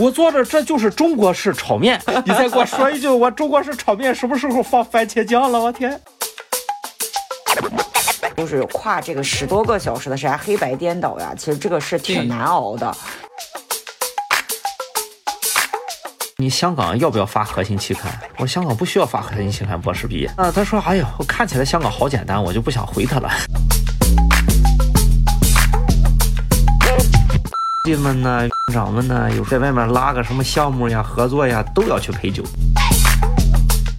我做的这就是中国式炒面，你再给我说一句，我中国式炒面什么时候放番茄酱了？我天！就是跨这个十多个小时的时间，黑白颠倒呀，其实这个是挺难熬的。你香港要不要发核心期刊？我香港不需要发核心期刊，博士毕业。啊，他说，哎呀，我看起来香港好简单，我就不想回他了。弟们呢，院长们呢，有在外面拉个什么项目呀、合作呀，都要去陪酒。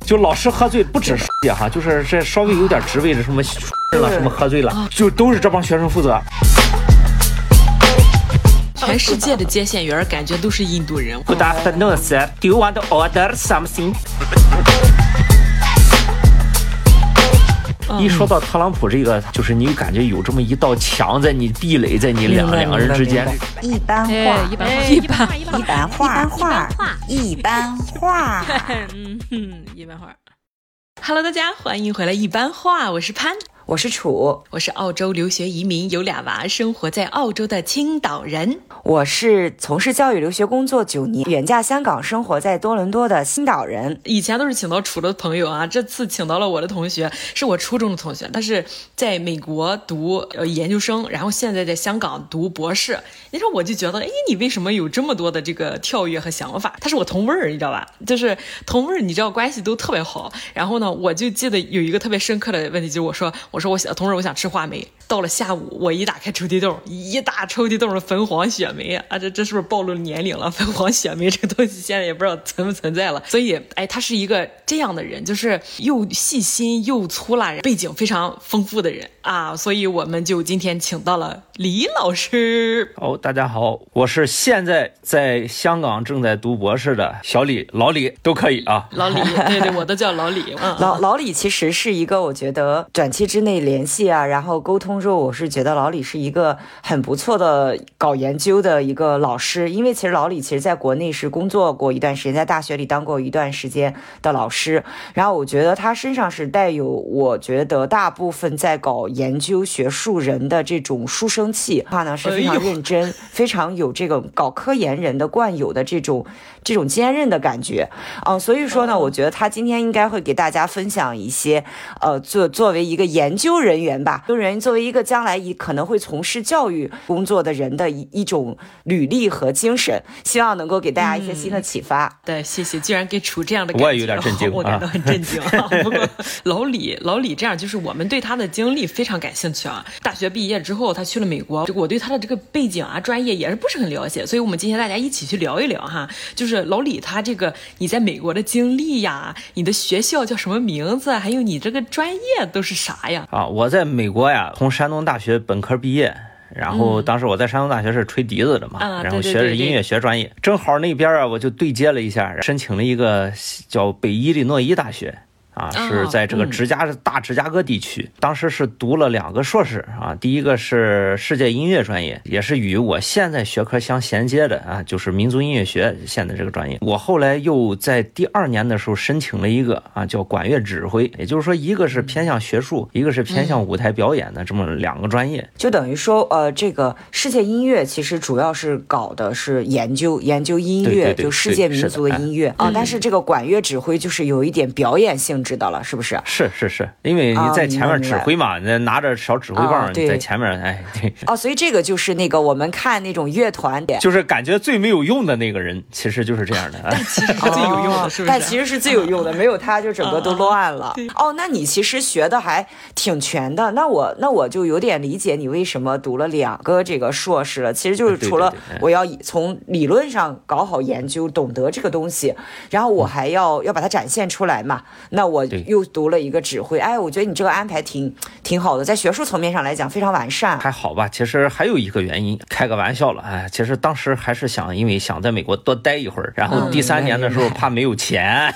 就老师喝醉，不止也哈，就是这稍微有点职位的什么了什么喝醉了，就都是这帮学生负责。全世界的接线员感觉都是印度人。Good afternoon, sir. Do you want to order something? 一说到特朗普这个，就是你感觉有这么一道墙在你壁垒在你两两个人之间。一般话，一般话，一般 一般话，一般化，嗯，一般化。Hello，大家欢迎回来，一般话，我是潘。我是楚，我是澳洲留学移民，有俩娃，生活在澳洲的青岛人。我是从事教育留学工作九年，远嫁香港，生活在多伦多的新岛人。以前都是请到楚的朋友啊，这次请到了我的同学，是我初中的同学，他是在美国读呃研究生，然后现在在香港读博士。你说我就觉得，哎，你为什么有这么多的这个跳跃和想法？他是我同辈儿，你知道吧？就是同辈儿，你知道关系都特别好。然后呢，我就记得有一个特别深刻的问题，就是我说我。说我想，同时我想吃话梅。到了下午，我一打开抽屉洞，一大抽屉洞的粉黄雪梅啊！这这是不是暴露年龄了？粉黄雪梅这个东西现在也不知道存不存在了。所以，哎，他是一个这样的人，就是又细心又粗懒，背景非常丰富的人啊。所以，我们就今天请到了李老师。哦，大家好，我是现在在香港正在读博士的小李，老李都可以啊。老李，对对，我都叫老李。嗯老老李其实是一个，我觉得短期之内联系啊，然后沟通。说我是觉得老李是一个很不错的搞研究的一个老师，因为其实老李其实在国内是工作过一段时间，在大学里当过一段时间的老师。然后我觉得他身上是带有我觉得大部分在搞研究学术人的这种书生气，话呢是非常认真，非常有这个搞科研人的惯有的这种这种坚韧的感觉。嗯，所以说呢，我觉得他今天应该会给大家分享一些，呃，作作为一个研究人员吧，研究人员作为一。一个将来以可能会从事教育工作的人的一一种履历和精神，希望能够给大家一些新的启发。对，谢谢。居然给出这样的，我也有点震惊，我感到很震惊。不过老李，老李这样就是我们对他的经历非常感兴趣啊。大学毕业之后，他去了美国，我对他的这个背景啊、专业也是不是很了解，所以我们今天大家一起去聊一聊哈。就是老李他这个你在美国的经历呀，你的学校叫什么名字，还有你这个专业都是啥呀？啊，我在美国呀，从。山东大学本科毕业，然后当时我在山东大学是吹笛子的嘛，然后学的是音乐学专业，正好那边啊我就对接了一下，申请了一个叫北伊利诺伊大学。啊，是在这个芝加大芝加哥地区，当时是读了两个硕士啊，第一个是世界音乐专业，也是与我现在学科相衔接的啊，就是民族音乐学现在这个专业。我后来又在第二年的时候申请了一个啊，叫管乐指挥，也就是说一个是偏向学术，一个是偏向舞台表演的这么两个专业。就等于说，呃，这个世界音乐其实主要是搞的是研究研究音乐，就世界民族的音乐啊，但是这个管乐指挥就是有一点表演性。知道了，是不是？是是是，因为你在前面指挥嘛，你拿着小指挥棒在前面，哎，对。哦，所以这个就是那个我们看那种乐团的，就是感觉最没有用的那个人，其实就是这样的。但其实是最有用的，是不是？但其实是最有用的，没有他就整个都乱了。哦，那你其实学的还挺全的。那我那我就有点理解你为什么读了两个这个硕士了。其实就是除了我要从理论上搞好研究，懂得这个东西，然后我还要要把它展现出来嘛。那我又读了一个指挥，哎，我觉得你这个安排挺挺好的，在学术层面上来讲非常完善。还好吧，其实还有一个原因，开个玩笑了，哎，其实当时还是想，因为想在美国多待一会儿，然后第三年的时候怕没有钱，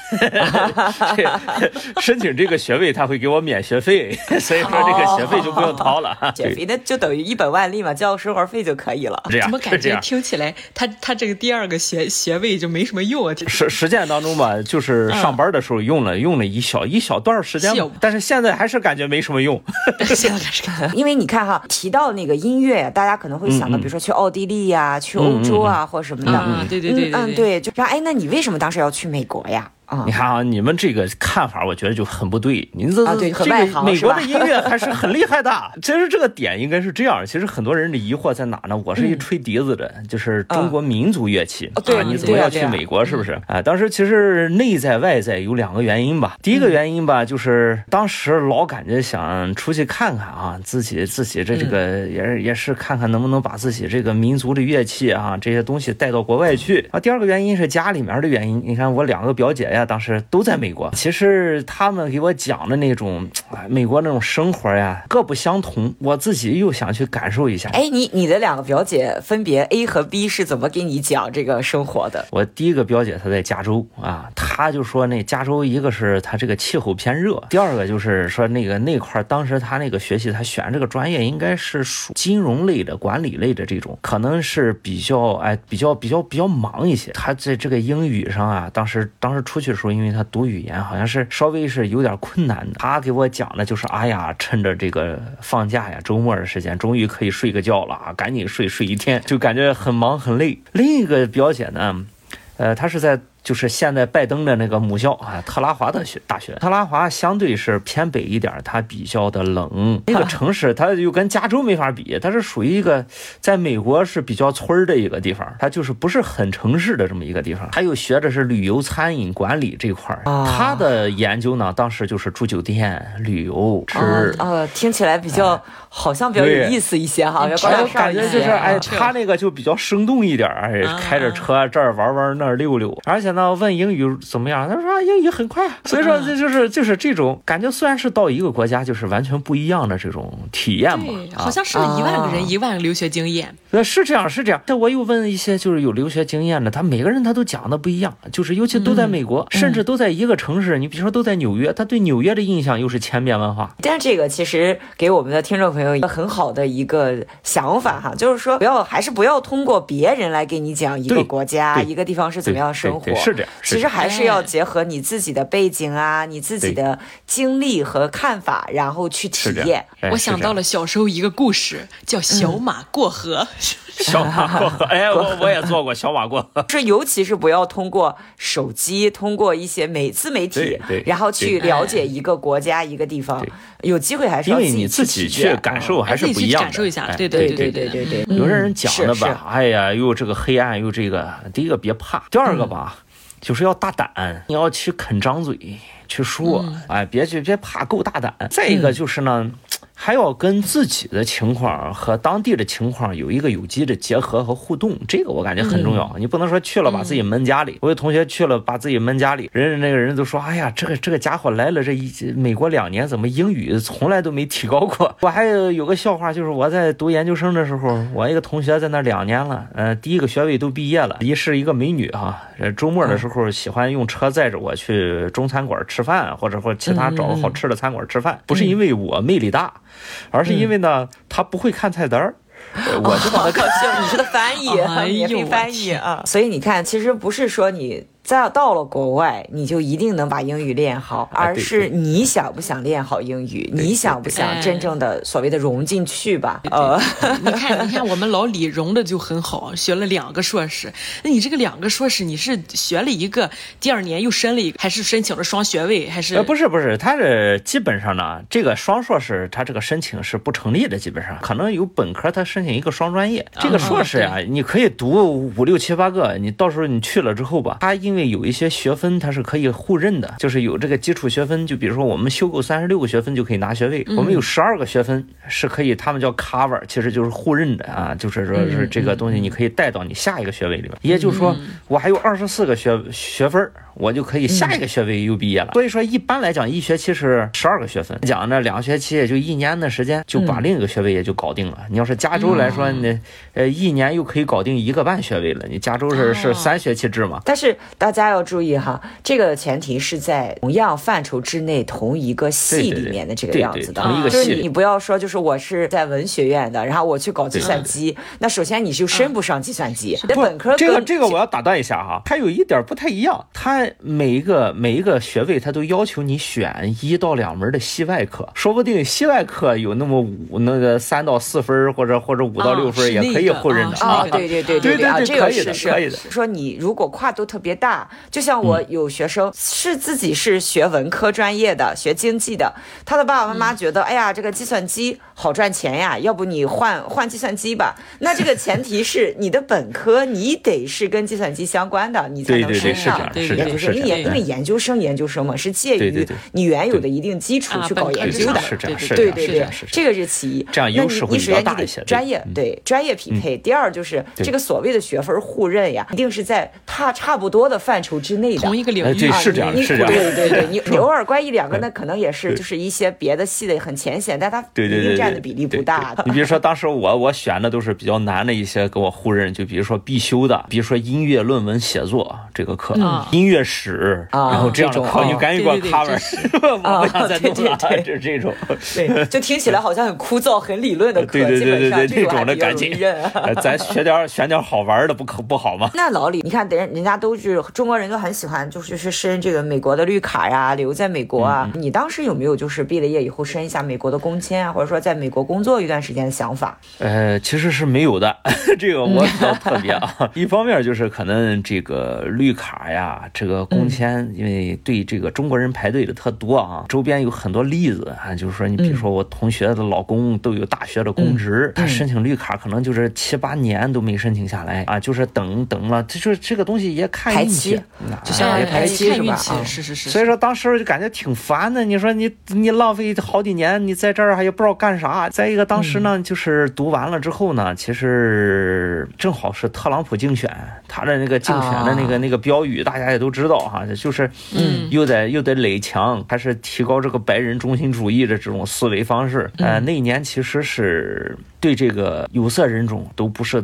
申请这个学位他会给我免学费，所以说这个学费就不用掏了。学费那就等于一本万利嘛，交生活费就可以了。这样，怎么感觉听起来他他这个第二个学学位就没什么用啊？实实践当中吧，就是上班的时候用了用了一。小一小段时间，但是现在还是感觉没什么用。现在是，因为你看哈，提到那个音乐，大家可能会想到，比如说去奥地利呀，去欧洲啊，或者什么的。嗯，对对对，嗯对，就说哎，那你为什么当时要去美国呀？你看啊，你们这个看法，我觉得就很不对。您这这个美国的音乐 还是很厉害的。其实这个点应该是这样，其实很多人的疑惑在哪呢？我是一吹笛子的，就是中国民族乐器啊，你怎么要去美国？是不是？啊，当时其实内在外在有两个原因吧。第一个原因吧，就是当时老感觉想出去看看啊，自己自己这这个也是也是看看能不能把自己这个民族的乐器啊这些东西带到国外去啊。第二个原因是家里面的原因。你看我两个表姐。呀，当时都在美国。其实他们给我讲的那种，美国那种生活呀，各不相同。我自己又想去感受一下。哎，你你的两个表姐分别 A 和 B 是怎么给你讲这个生活的？我第一个表姐她在加州啊，她就说那加州一个是她这个气候偏热，第二个就是说那个那块当时她那个学习，她选这个专业应该是属金融类的、管理类的这种，可能是比较哎比较比较比较忙一些。她在这个英语上啊，当时当时出去。去的时候，因为他读语言好像是稍微是有点困难的。他给我讲的就是，哎呀，趁着这个放假呀，周末的时间，终于可以睡个觉了啊，赶紧睡睡一天，就感觉很忙很累。另一个表姐呢，呃，她是在。就是现在拜登的那个母校啊，特拉华的学大学。特拉华相对是偏北一点，它比较的冷。那个 城市它又跟加州没法比，它是属于一个在美国是比较村儿的一个地方，它就是不是很城市的这么一个地方。他又学的是旅游餐饮管理这块儿，他的研究呢，当时就是住酒店、旅游、吃。呃，听起来比较好像比较有意思一些哈，感觉就是哎，他那个就比较生动一点，哎，开着车这儿玩玩那儿溜溜，而且。呢问英语怎么样？他说英语很快，所以说这就是就是这种感觉。虽然是到一个国家，就是完全不一样的这种体验嘛。好像是一万个人一万个留学经验。呃，是这样，是这样。但我又问一些就是有留学经验的，他每个人他都讲的不一样。就是尤其都在美国，甚至都在一个城市。你比如说都在纽约，他对纽约的印象又是千变万化。但这个其实给我们的听众朋友一个很好的一个想法哈，就是说不要还是不要通过别人来给你讲一个国家一个地方是怎么样生活。是这样。其实还是要结合你自己的背景啊，你自己的经历和看法，然后去体验。我想到了小时候一个故事，叫小马过河。小马过河，哎，我我也做过小马过河。是，尤其是不要通过手机，通过一些媒自媒体，然后去了解一个国家、一个地方。有机会还是因为你自己去感受还是不一样的。感受一下，对对对对对对。有些人讲的吧，哎呀，又这个黑暗，又这个。第一个别怕，第二个吧。就是要大胆，你要去肯张嘴去说，哎，别去别怕，够大胆。再一个就是呢。还要跟自己的情况和当地的情况有一个有机的结合和互动，这个我感觉很重要。你不能说去了把自己闷家里。我有同学去了把自己闷家里，人家那个人都说：“哎呀，这个这个家伙来了这一美国两年，怎么英语从来都没提高过？”我还有有个笑话，就是我在读研究生的时候，我一个同学在那两年了，呃，第一个学位都毕业了，一是一个美女哈，周末的时候喜欢用车载着我去中餐馆吃饭，或者或其他找个好吃的餐馆吃饭，不是因为我魅力大。而是因为呢，他不会看菜单儿，我就帮他看。你是个翻译，免费翻译啊。所以你看，其实不是说你。再到了国外，你就一定能把英语练好，而是你想不想练好英语？你想不想真正的所谓的融进去吧？呃，你看，你看，我们老李融的就很好，学了两个硕士。那你这个两个硕士，你是学了一个，第二年又申了一个，还是申请了双学位？还是？呃，不是，不是，他是基本上呢，这个双硕士他这个申请是不成立的，基本上可能有本科他申请一个双专业，这个硕士啊，你可以读五六七八个，你到时候你去了之后吧，他因因为有一些学分它是可以互认的，就是有这个基础学分，就比如说我们修够三十六个学分就可以拿学位，我们有十二个学分是可以，他们叫 cover，其实就是互认的啊，就是说是这个东西你可以带到你下一个学位里面，也就是说我还有二十四个学学分。我就可以下一个学位又毕业了。所以说，一般来讲，一学期是十二个学分，讲呢两学期也就一年的时间，就把另一个学位也就搞定了。你要是加州来说，你呃一年又可以搞定一个半学位了。你加州是是三学期制嘛？但是大家要注意哈，这个前提是在同样范畴之内，同一个系里面的这个样子的。同一个系，你不要说就是我是在文学院的，然后我去搞计算机，那首先你就升不上计算机。本科这个这个我要打断一下哈，它有一点不太一样，它每一个每一个学位它都要求你选一到两门的系外科，说不定系外科有那么五那个三到四分或者或者五到六分也可以互认的啊，对对对对对，这个是是可以的。说你如果跨度特别大，就像我有学生是自己是学文科专业的，学经济的，他的爸爸妈妈觉得，哎呀，这个计算机好赚钱呀，要不你换换计算机吧？那这个前提是 你的本科你得是跟计算机相关的，你才能升上。对对对，是因为因为研究生研究生嘛，是介于你原有的一定基础去搞研究的，是这样，对对对，这个是其一。这样优势会比较大一些。专业对专业匹配，第二就是这个所谓的学分互认呀，一定是在差差不多的范畴之内的，同一个领域啊，是这样，是这样。对对对，你你偶尔关一两个，那可能也是就是一些别的系的很浅显，但它一定占的比例不大。你比如说当时我我选的都是比较难的一些给我互认，就比如说必修的，比如说音乐论文写作这个课，音乐史，然后这样的课你赶紧给我 cover，我不想再弄了，就是这种。对，就听起来好像很枯燥、很理论的课，基本上这种的赶紧。咱学点选点好玩的，不可不好吗？那老李，你看，人人家都是中国人都很喜欢，就是去申这个美国的绿卡呀，留在美国啊。你当时有没有就是毕了业以后申一下美国的工签啊，或者说在美国工作一段时间的想法？呃，其实是没有的，这个我比较特别啊。一方面就是可能这个绿卡呀，这个工签，因为对这个中国人排队的特多啊。周边有很多例子啊，就是说你比如说我同学的老公都有大学的公职，他申请绿卡可能就是七八年都没申请下来啊，就是等等了，就是这个东西也看运气，就相当于排期是吧？是是是。所以说当时就感觉挺烦的。你说你你浪费好几年，你在这儿还也不知道干啥。再一个，当时呢，就是读完了之后呢，其实正好是特朗普竞选，他的那个竞选的那个那个标语，大家也都知道哈，就是嗯，又得又得垒墙，还是提高这个白人中心主义的这种思维方式。呃，那一年其实是对这个有色人种都不是。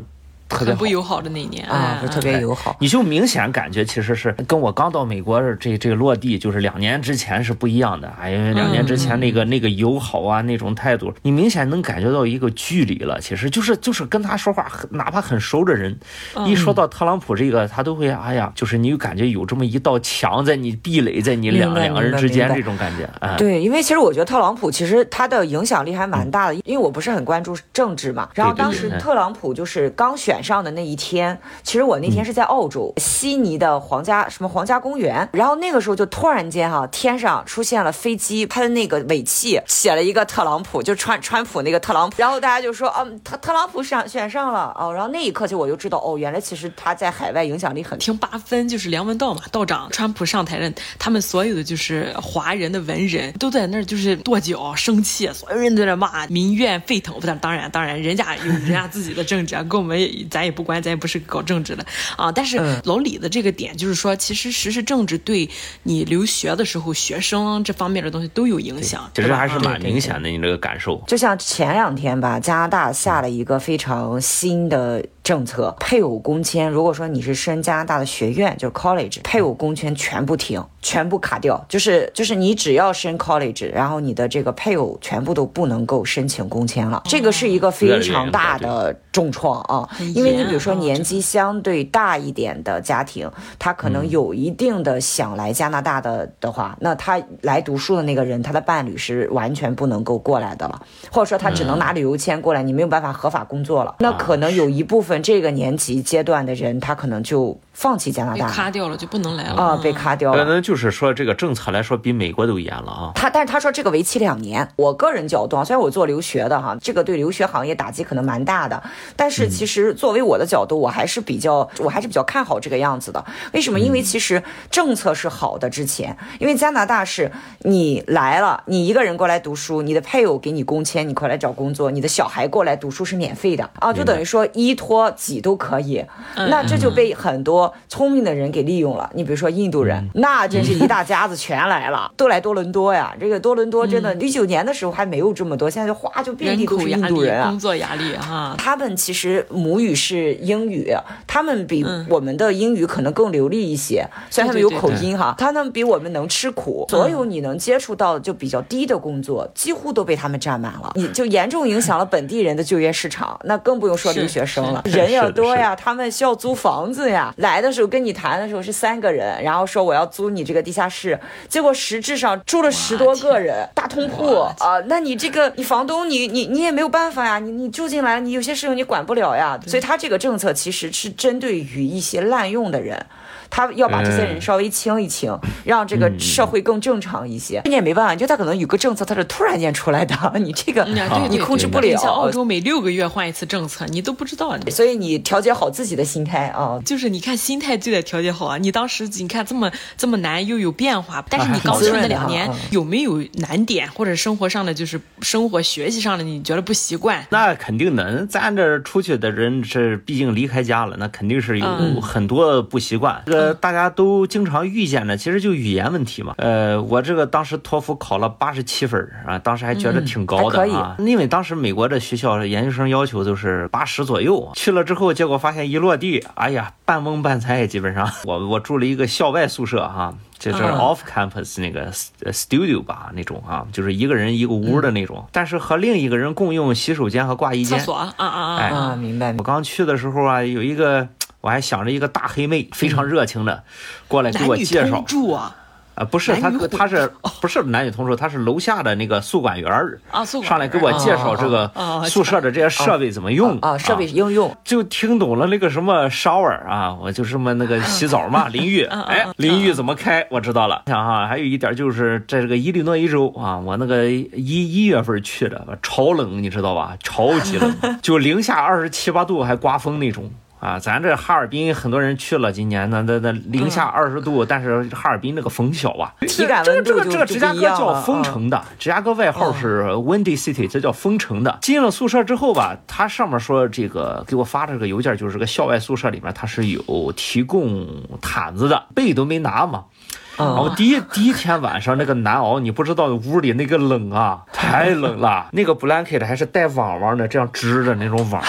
很不友好的那一年啊，不是特别友好，你就明显感觉其实是跟我刚到美国这这落地，就是两年之前是不一样的。哎，因为两年之前那个那个友好啊那种态度，你明显能感觉到一个距离了。其实就是就是跟他说话，哪怕很熟的人，一说到特朗普这个，他都会哎呀，就是你感觉有这么一道墙在你壁垒在你两两个人之间这种感觉。对，因为其实我觉得特朗普其实他的影响力还蛮大的，因为我不是很关注政治嘛。然后当时特朗普就是刚选。上的那一天，其实我那天是在澳洲悉尼的皇家什么皇家公园，然后那个时候就突然间哈，天上出现了飞机，它的那个尾气写了一个特朗普，就川川普那个特朗普，然后大家就说，嗯，特特朗普上选上了哦，然后那一刻就我就知道，哦，原来其实他在海外影响力很。听八分就是梁文道嘛，道长，川普上台了，他们所有的就是华人的文人都在那儿就是跺脚生气，所有人都在那骂，民怨沸腾。不，当然当然，人家有人家自己的政治啊，跟我们。咱也不关，咱也不是搞政治的啊。但是老李的这个点就是说，其实实施政治对你留学的时候，学生这方面的东西都有影响。其实还是蛮明显的，你这个感受。就像前两天吧，加拿大下了一个非常新的。政策配偶工签，如果说你是升加拿大的学院，就是 college，配偶工签全部停，全部卡掉，就是就是你只要升 college，然后你的这个配偶全部都不能够申请工签了，这个是一个非常大的重创啊，因为你比如说年纪相对大一点的家庭，他可能有一定的想来加拿大的的话，那他来读书的那个人，他的伴侣是完全不能够过来的了，或者说他只能拿旅游签过来，你没有办法合法工作了，那可能有一部分。这个年级阶段的人，他可能就。放弃加拿大，被卡掉了就不能来了啊！被卡掉了，那就是说这个政策来说比美国都严了啊。他但是他说这个为期两年。我个人角度啊，虽然我做留学的哈，这个对留学行业打击可能蛮大的，但是其实作为我的角度，我还是比较我还是比较看好这个样子的。为什么？因为其实政策是好的。之前因为加拿大是你来了，你一个人过来读书，你的配偶给你工签，你过来找工作，你的小孩过来读书是免费的啊，就等于说一托几都可以。那这就被很多。聪明的人给利用了，你比如说印度人，那真是一大家子全来了，都来多伦多呀。这个多伦多真的，一九年的时候还没有这么多，现在就哗就遍地都是印度人啊。工作压力哈，他们其实母语是英语，他们比我们的英语可能更流利一些，虽然他们有口音哈，他们比我们能吃苦。所有你能接触到就比较低的工作，几乎都被他们占满了，你就严重影响了本地人的就业市场。那更不用说留学生了。人也多呀，他们需要租房子呀。来的时候跟你谈的时候是三个人，然后说我要租你这个地下室，结果实质上住了十多个人，大通铺啊。那你这个你房东你你你也没有办法呀，你你住进来，你有些事情你管不了呀。所以他这个政策其实是针对于一些滥用的人。他要把这些人稍微清一清，让这个社会更正常一些。你也没办法，就他可能有个政策，他是突然间出来的，你这个你控制不了。像澳洲每六个月换一次政策，你都不知道。所以你调节好自己的心态啊，就是你看心态就得调节好啊。你当时你看这么这么难又有变化，但是你刚去那两年有没有难点或者生活上的就是生活学习上的你觉得不习惯？那肯定的，咱这出去的人是毕竟离开家了，那肯定是有很多不习惯。呃，大家都经常遇见的，其实就语言问题嘛。呃，我这个当时托福考了八十七分啊，当时还觉得挺高的啊。因为当时美国的学校研究生要求都是八十左右，去了之后，结果发现一落地，哎呀，半蒙半猜，基本上。我我住了一个校外宿舍哈，就是 off campus 那个 studio 吧那种啊，就是一个人一个屋的那种，但是和另一个人共用洗手间和挂衣间。厕所啊啊啊！哎，明白。我刚去的时候啊，有一个。我还想着一个大黑妹，非常热情的过来给我介绍。住啊？啊，不是，他他是 不是男女同住？他是楼下的那个宿管员儿啊，上来给我介绍这个宿舍的这些设备怎么用啊，设备应用。就听懂了那个什么 shower 啊，我就什么那个 洗澡嘛，淋浴。哎，淋浴怎么开？我知道了。想哈，还有一点就是在这个伊利诺伊州啊，我那个一一月份去的，超冷，你知道吧？超级冷，就零下二十七八度，还刮风那种。啊，咱这哈尔滨很多人去了，今年那那那零下二十度，但是哈尔滨那个风小啊，体感温度这个这个芝加哥叫风城的，芝加哥外号是 Windy City，这叫风城的。进了宿舍之后吧，他上面说这个给我发的这个邮件，就是个校外宿舍里面它是有提供毯子的，被都没拿嘛。我第一第一天晚上那个难熬，你不知道屋里那个冷啊，太冷了，那个 blanket 还是带网网的，这样织的那种网。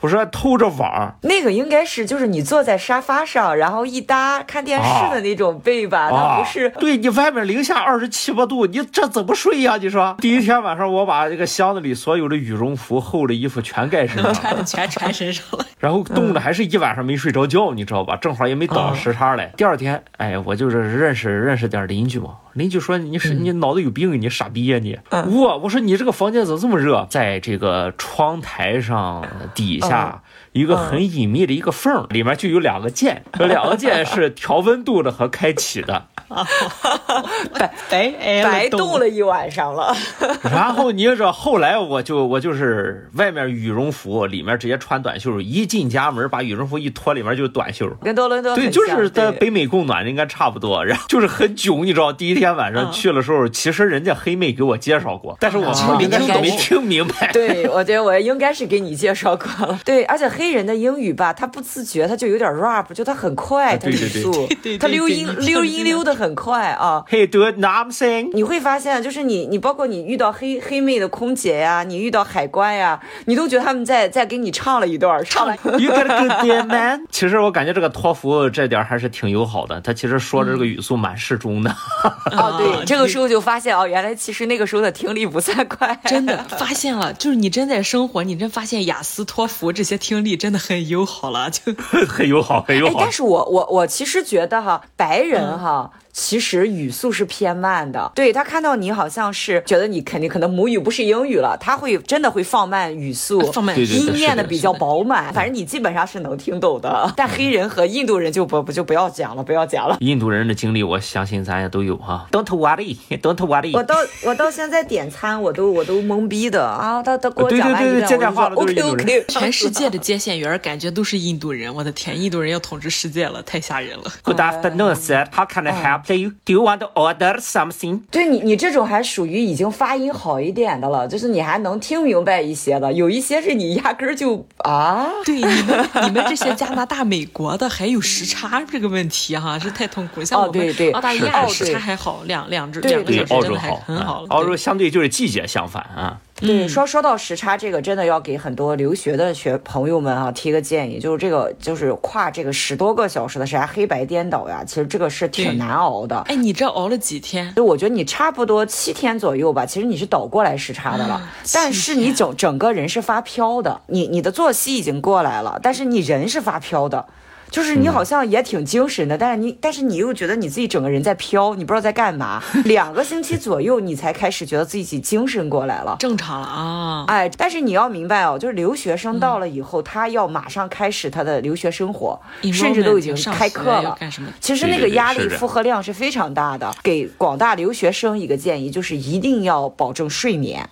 我说透着网，那个应该是就是你坐在沙发上，然后一搭看电视的那种被吧？它不是？对你外面零下二十七八度，你这怎么睡呀？你说第一天晚上我把这个箱子里所有的羽绒服、厚的衣服全盖身上，全全穿身上了，然后冻的还是一晚上没睡着觉，你知道吧？正好也没倒时差来。第二天，哎，我就是认识认识点邻居嘛。邻居说你是你脑子有病，你傻逼呀你！我我说你这个房间怎么这么热？在这个窗台上底下一个很隐秘的一个缝，里面就有两个键，这两个键是调温度的和开启的。白白白冻了一晚上了。然后你说后来我就我就是外面羽绒服，里面直接穿短袖，一进家门把羽绒服一脱，里面就是短袖。跟多伦多对，就是在北美供暖应该差不多。然后就是很囧，你知道，第一天晚上去的时候，其实人家黑妹给我介绍过，但是我应该没听明白。对，我觉得我应该是给你介绍过了。对，而且黑人的英语吧，他不自觉，他就有点 rap，就他很快，他语速，他溜音溜音溜的。很快啊，Hey do it now I'm saying，你会发现，就是你你包括你遇到黑黑妹的空姐呀，你遇到海关呀，你都觉得他们在在给你唱了一段，唱了。You got a good day man。其实我感觉这个托福这点还是挺友好的，他其实说的这个语速蛮适中的。哦，对，这个时候就发现哦，原来其实那个时候的听力不算快，真的发现了，就是你真在生活，你真发现雅思托福这些听力真的很友好了，就 很友好，很友好。但是我我我其实觉得哈，白人哈。其实语速是偏慢的，对他看到你好像是觉得你肯定可能母语不是英语了，他会真的会放慢语速，放慢音念的比较饱满，反正你基本上是能听懂的。但黑人和印度人就不不就不要讲了，不要讲了。印度人的经历，我相信咱也都有哈。Don't worry，Don't worry。我到我到现在点餐，我都我都懵逼的啊！他他给我讲完一遍，我说 OK OK。全世界的接线员感觉都是印度人，我的天，印度人要统治世界了，太吓人了。Good afternoon, sir. How can I help you? Do you want to order something？对你，你这种还属于已经发音好一点的了，就是你还能听明白一些的。有一些是你压根儿就啊，对你们，你们这些加拿大、美国的还有时差这个问题哈，是太痛苦。像我们澳大利亚时差还好，两两只两个小时真的还很好了。澳洲相对就是季节相反啊。对，说说到时差这个，真的要给很多留学的学朋友们啊提个建议，就是这个就是跨这个十多个小时的时差，黑白颠倒呀，其实这个是挺难熬的。哎，你这熬了几天？就我觉得你差不多七天左右吧，其实你是倒过来时差的了，但是你整整个人是发飘的，你你的作息已经过来了，但是你人是发飘的。就是你好像也挺精神的，但是你但是你又觉得你自己整个人在飘，你不知道在干嘛。两个星期左右，你才开始觉得自己精神过来了，正常了啊。哎，但是你要明白哦，就是留学生到了以后，他要马上开始他的留学生活，甚至都已经开课了。其实那个压力负荷量是非常大的。给广大留学生一个建议，就是一定要保证睡眠。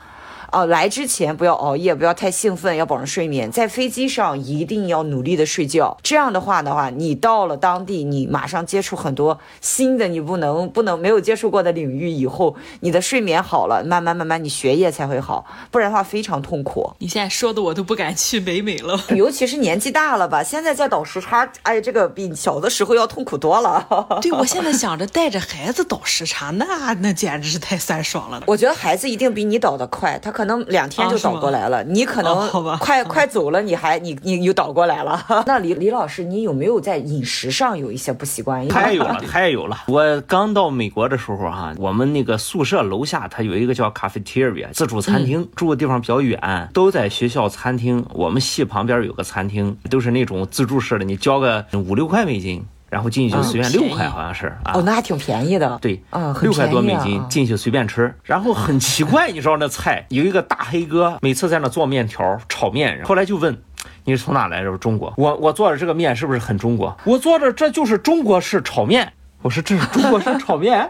哦，来之前不要熬夜，不要太兴奋，要保证睡眠。在飞机上一定要努力的睡觉。这样的话的话，你到了当地，你马上接触很多新的，你不能不能没有接触过的领域。以后你的睡眠好了，慢慢慢慢你学业才会好，不然的话非常痛苦。你现在说的我都不敢去北美了，尤其是年纪大了吧，现在在倒时差，哎，这个比小的时候要痛苦多了。对，我现在 想着带着孩子倒时差，那那简直是太酸爽了。我觉得孩子一定比你倒的快，他可。可能两天就倒过来了，你可能快快走了，你还你你又倒过来了。那李李老师，你有没有在饮食上有一些不习惯？太有了，太有了。我刚到美国的时候哈，我们那个宿舍楼下它有一个叫 cafeteria 自助餐厅，住的地方比较远，都在学校餐厅。我们系旁边有个餐厅，都是那种自助式的，你交个五六块美金。然后进去就随便六块，好像是哦，那还挺便宜的。对，啊，六块多美金进去随便吃。然后很奇怪，你知道那菜有一个大黑哥，每次在那做面条、炒面。后来就问，你是从哪来的？中国。我我做的这个面是不是很中国？我做的这就是中国式炒面。我说这是中国式炒面。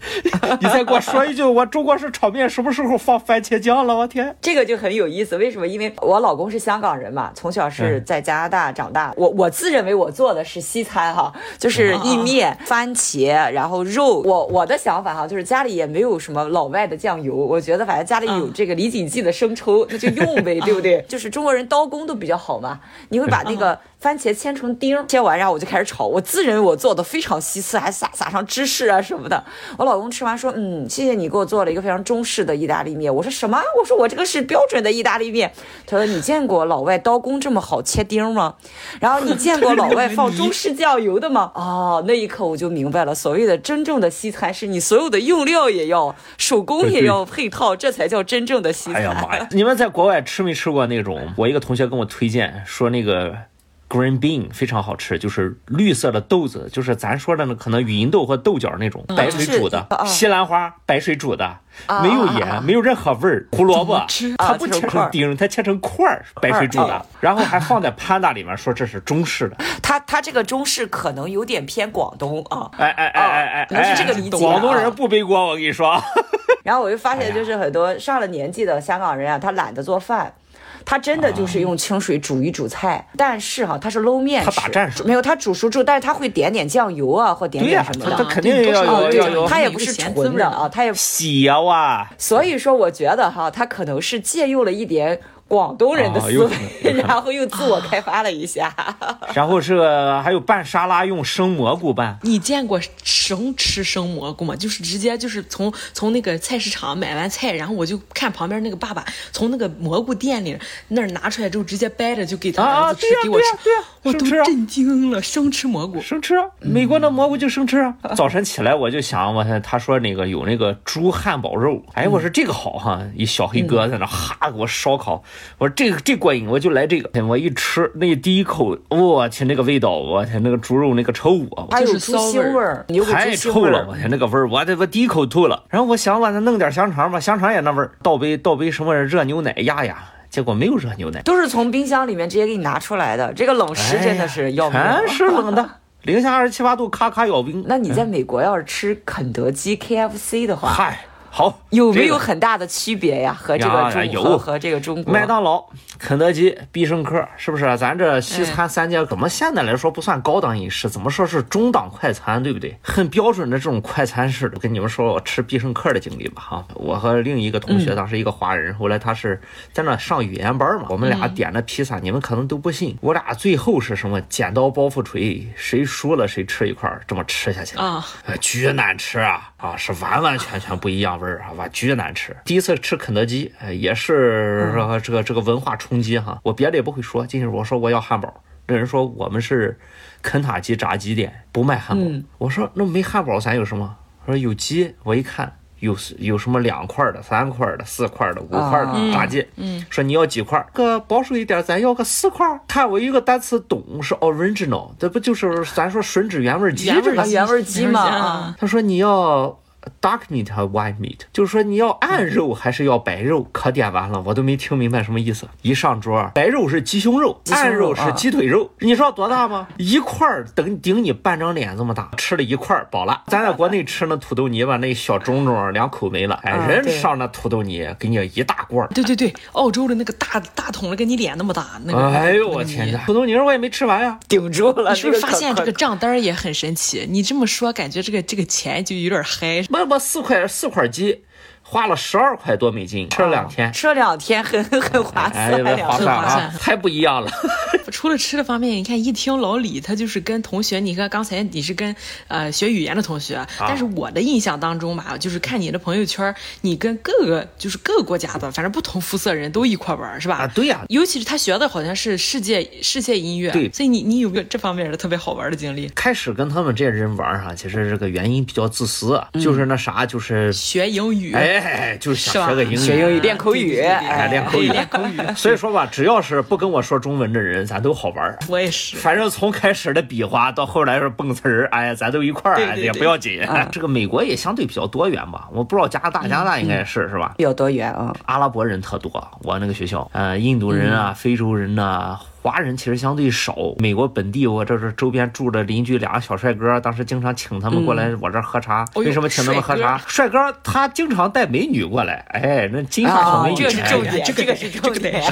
你再给我说一句，我中国式炒面什么时候放番茄酱了？我天，这个就很有意思。为什么？因为我老公是香港人嘛，从小是在加拿大长大。我我自认为我做的是西餐哈，就是意面、番茄，然后肉。我我的想法哈，就是家里也没有什么老外的酱油，我觉得反正家里有这个李锦记的生抽，那就用呗，对不对？就是中国人刀工都比较好嘛，你会把那个。番茄切成丁，切完然后我就开始炒。我自认为我做的非常西式，还撒撒上芝士啊什么的。我老公吃完说：“嗯，谢谢你给我做了一个非常中式的意大利面。”我说：“什么？”我说：“我这个是标准的意大利面。”他说：“你见过老外刀工这么好切丁吗？然后你见过老外放中式酱油的吗？”哦，那一刻我就明白了，所谓的真正的西餐是你所有的用料也要手工也要配套，这才叫真正的西餐。哎呀妈呀！你们在国外吃没吃过那种？我一个同学跟我推荐说那个。Green bean 非常好吃，就是绿色的豆子，就是咱说的那可能芸豆或豆角那种白水煮的西兰花，白水煮的，没有盐，没有任何味儿。胡萝卜，它不切成丁，它切成块儿，白水煮的，然后还放在 panda 里面，说这是中式的。它它这个中式可能有点偏广东啊，哎哎哎哎哎，能是这个理解。广东人不背锅，我跟你说。然后我就发现，就是很多上了年纪的香港人啊，他懒得做饭。他真的就是用清水煮一煮菜，但是哈，他是搂面吃，他打战术。没有，他煮熟之后，但是他会点点酱油啊，或点点什么的，他肯定要有酱油，他也不是纯的啊，他也洗呀哇，所以说我觉得哈，他可能是借用了一点。广东人的思维，然后又自我开发了一下，然后是还有拌沙拉用生蘑菇拌。你见过生吃生蘑菇吗？就是直接就是从从那个菜市场买完菜，然后我就看旁边那个爸爸从那个蘑菇店里那儿拿出来之后，直接掰着就给他儿子吃，给我吃，我都震惊了，生吃蘑菇，生吃。美国的蘑菇就生吃。早晨起来我就想，我他说那个有那个猪汉堡肉，哎，我说这个好哈，一小黑哥在那哈给我烧烤。我说这个这过瘾，我就来这个。我一吃那第一口，我去那个味道，我天那个猪肉那个臭啊，还有猪腥味儿，太臭了，我天那个味儿，我这我第一口吐了。然后我想把它弄点香肠吧，香肠也那味儿，倒杯倒杯什么热牛奶压压，结果没有热牛奶，都是从冰箱里面直接给你拿出来的。这个冷食真的是要命，全是冷的，零下二十七八度，咔咔咬冰。那你在美国要是吃肯德基、KFC 的话，嗨。好，有没有很大的区别呀？和这个中国和这个中国，麦当劳、肯德基、必胜客，是不是？咱这西餐三界，怎么现在来说不算高档饮食？怎么说是中档快餐，对不对？很标准的这种快餐式的。跟你们说我吃必胜客的经历吧，哈，我和另一个同学当时一个华人，后来他是在那上语言班嘛，我们俩点的披萨，你们可能都不信，我俩最后是什么剪刀包袱锤，谁输了谁吃一块，这么吃下去啊，巨难吃啊啊，是完完全全不一样。味儿啊，哇，巨难吃。第一次吃肯德基，也是这个这个文化冲击哈。我别的也不会说，进去我说我要汉堡，那人说我们是肯塔基炸鸡店，不卖汉堡。我说那没汉堡咱有什么？说有鸡。我一看。有有什么两块的、三块的、四块的、五块的炸鸡？嗯，说你要几块？个保守一点，咱要个四块。看我一个单词懂是 original，这不就是咱说吮指原味鸡这个原味鸡吗？他说你要。Dark meat 和 white meat，就是说你要暗肉还是要白肉？可点完了，我都没听明白什么意思。一上桌，白肉是鸡胸肉，暗肉是鸡腿肉。你知道多大吗？一块儿顶顶你半张脸这么大，吃了一块儿饱了。咱在国内吃那土豆泥吧，那小盅盅两口没了。哎，人上那土豆泥给你一大罐。对对对，澳洲的那个大大桶的，跟你脸那么大那个。哎呦我天哪！土豆泥我也没吃完呀，顶住了。你是不是发现这个账单也很神奇？你这么说，感觉这个这个钱就有点嗨。不不，四块四块鸡。花了十二块多美金，吃了两天，吃了两天 很很划算，很划算啊，太不一样了。除了吃的方面，你看一听老李，他就是跟同学，你看刚才你是跟呃学语言的同学，但是我的印象当中吧，就是看你的朋友圈，你跟各个就是各个国家的，反正不同肤色人都一块玩，是吧？啊，对呀。尤其是他学的好像是世界世界音乐，对，所以你你有没有这方面的特别好玩的经历。开始跟他们这些人玩哈，其实这个原因比较自私，就是那啥，就是学英语，哎，就是想。学个英语，学英语练口语，哎，练口语，练口语。所以说吧，只要是不跟我说中文的人，咱都好玩。我也是，反正从开始的比划到后来是蹦词儿，哎，咱都一块儿，也不要紧。这个美国也相对比较多元吧，我不知道加拿大，加拿大应该是是吧？比较多元啊，阿拉伯人特多，我那个学校，呃，印度人啊，非洲人呐。华人其实相对少，美国本地我这是周边住的邻居俩小帅哥，当时经常请他们过来我这喝茶。为什么请他们喝茶？帅哥他经常带美女过来，哎，那金发小美女。这是重点，这个是重点。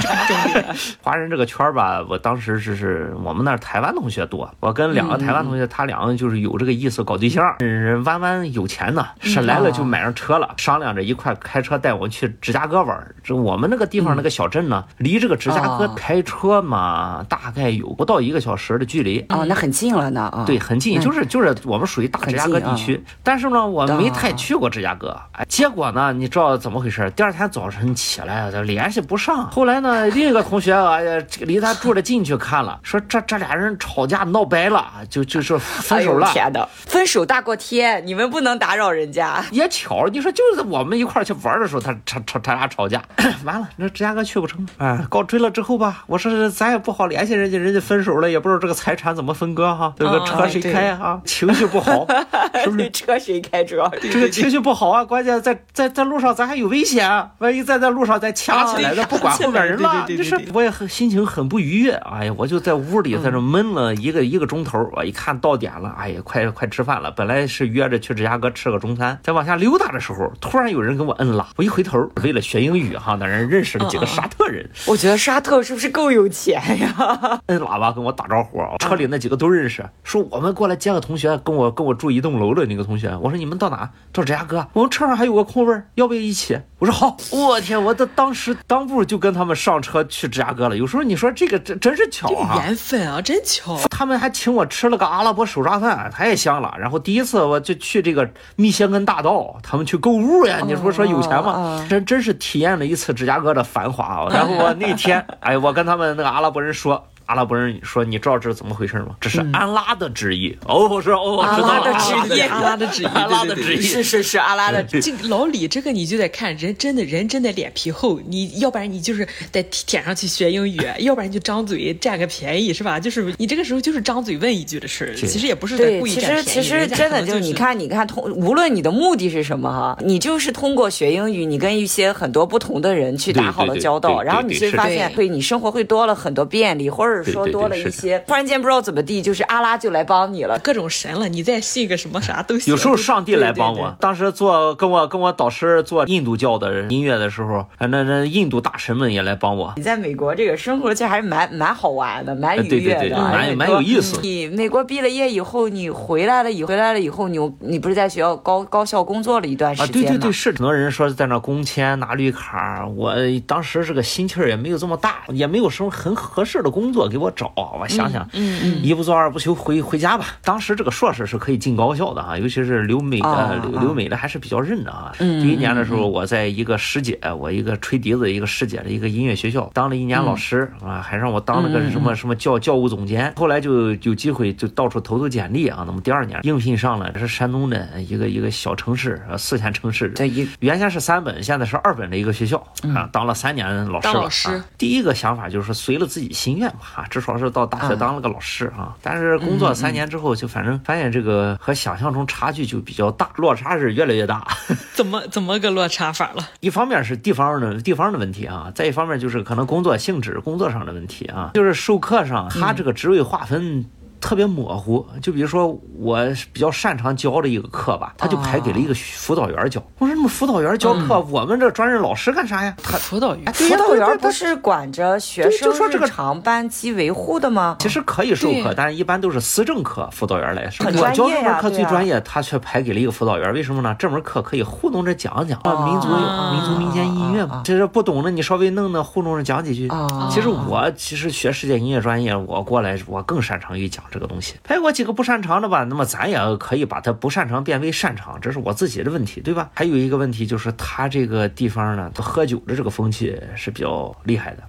华人这个圈吧，我当时是是我们那台湾同学多，我跟两个台湾同学，他两个就是有这个意思搞对象。嗯弯弯有钱呢，是来了就买上车了，商量着一块开车带我去芝加哥玩。这我们那个地方那个小镇呢，离这个芝加哥开车嘛。啊，大概有不到一个小时的距离哦，那很近了呢啊。对，很近，就是就是我们属于大芝加哥地区，但是呢，我没太去过芝加哥。哎，结果呢，你知道怎么回事？第二天早晨起来，联系不上。后来呢，另一个同学啊，离他住的近去看了，说这这俩人吵架闹掰了，就就是分手了。天的，分手大过天，你们不能打扰人家。也巧，你说就是我们一块去玩的时候，他吵吵他俩吵架，完了，那芝加哥去不成。哎，告追了之后吧，我说咱也不。不好联系人家，人家分手了，也不知道这个财产怎么分割哈。这个车谁开啊？情绪不好，是不是？车谁开？主要这个情绪不好啊，关键在在在路上咱还有危险，万一再在路上再掐起来，那不管后面人了，就是我也很心情很不愉悦。哎呀，我就在屋里在这闷了一个一个钟头。我一看到点了，哎呀，快快吃饭了。本来是约着去芝加哥吃个中餐，在往下溜达的时候，突然有人给我摁喇我一回头，为了学英语哈，那人认识了几个沙特人。我觉得沙特是不是够有钱？摁喇叭跟我打招呼，车里那几个都认识，说我们过来接个同学，跟我跟我住一栋楼的那个同学。我说你们到哪？到芝加哥。我们车上还有个空位，要不要一起？我说好。我天，我的当时当步就跟他们上车去芝加哥了。有时候你说这个真真是巧啊，缘分啊，真巧。他们还请我吃了个阿拉伯手抓饭，太香了。然后第一次我就去这个密歇根大道，他们去购物呀。你说说有钱吗？真真是体验了一次芝加哥的繁华。然后我那天，哎，我跟他们那个阿拉伯人说。阿拉伯人说：“你知道这是怎么回事吗？这是安拉的旨意。”哦，我说：“哦，知道了。” 阿拉的旨意，阿拉的旨意，是是是阿拉的。这老李，这个你就得看人，真的人真的脸皮厚。你要不然你就是得舔上去学英语，要不然就张嘴占个便宜，是吧？就是你这个时候就是张嘴问一句的事儿。其实也不是在故意占便宜。其实其实真的就是你看你看通，无论你的目的是什么哈，你就是通过学英语，你跟一些很多不同的人去打好了交道，然后你会发现，对你生活会多了很多便利，或者说多了一些。突然间不知道怎么地，就是阿拉就来帮你了，各种神了，你再信个什么啥都行。有时候上帝来帮我。当时做跟我跟我导师做印度教的音乐的时候，那那印度大神们也来帮我。你在美国这个生活其实还是蛮蛮好玩的，蛮愉悦的，蛮蛮有意思。你美国毕了业以后，你回来了以回来了以后，你你不是在学校高高校工作了一段时间吗？对对对，是很多人说在那工签拿绿卡，我当时这个心气儿也没有这么大，也没有什么很合适的工作。给我找，我想想，嗯嗯，一不做二不休，回回家吧。当时这个硕士是可以进高校的啊，尤其是留美的留留美的还是比较认的啊。第一年的时候，我在一个师姐，我一个吹笛子一个师姐的一个音乐学校当了一年老师啊，还让我当了个什么什么教教务总监。后来就有机会就到处投投简历啊。那么第二年应聘上了，这是山东的一个一个小城市呃四线城市，这一原先是三本，现在是二本的一个学校啊，当了三年老师了。老师第一个想法就是随了自己心愿嘛，啊，至少是到大学当了个老师啊。但是工作三年之后，就反正发现这个和想象中差距就比较大，落差是越来越大。怎么怎么个落差法了？一方面是地方的地方的问题啊，再一方面就是可能工作性质、工作上的问题啊，就是授课上他这个职位划分。特别模糊，就比如说我比较擅长教的一个课吧，他就排给了一个辅导员教。我说那么辅导员教课，我们这专任老师干啥呀？他辅导员，辅导员不是管着学生日常班级维护的吗？其实可以授课，但是一般都是思政课辅导员来授。我教这门课最专业，他却排给了一个辅导员。为什么呢？这门课可以糊弄着讲讲民族民族民间音乐嘛。这是不懂的你稍微弄弄糊弄着讲几句。其实我其实学世界音乐专业，我过来我更擅长于讲。这个东西，排过几个不擅长的吧，那么咱也可以把它不擅长变为擅长，这是我自己的问题，对吧？还有一个问题就是他这个地方呢，他喝酒的这个风气是比较厉害的，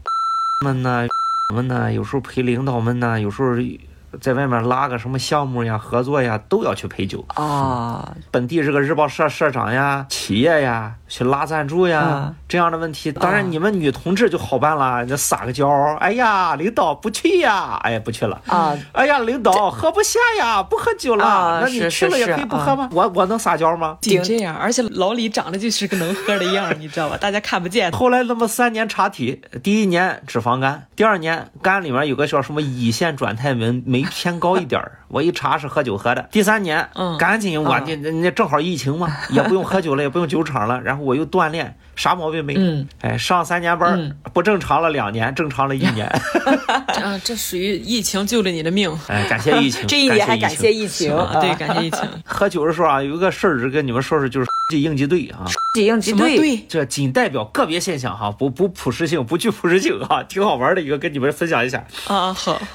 们呢，我们呢，有时候陪领导们呢，有时候。在外面拉个什么项目呀、合作呀，都要去陪酒啊。本地这个日报社社长呀、企业呀，去拉赞助呀，这样的问题，当然你们女同志就好办了，你撒个娇，哎呀，领导不去呀，哎呀不去了啊，哎呀，领导喝不下呀，不喝酒了，那你去了也可以不喝吗？我我能撒娇吗？顶这样，而且老李长得就是个能喝的样，你知道吧？大家看不见。后来那么三年查体，第一年脂肪肝，第二年肝里面有个叫什么乙酰转肽酶酶。偏高一点儿，我一查是喝酒喝的。第三年，赶紧我那那正好疫情嘛，也不用喝酒了，也不用酒厂了，然后我又锻炼，啥毛病没有。哎，上三年班不正常了两年，正常了一年。啊，这属于疫情救了你的命。哎，感谢疫情，这一年还感谢疫情。对，感谢疫情。喝酒的时候啊，有一个事儿跟你们说说，就是应急队啊。应急队，这仅代表个别现象哈，不不普适性，不具普适性哈，挺好玩的一个，跟你们分享一下。啊，好。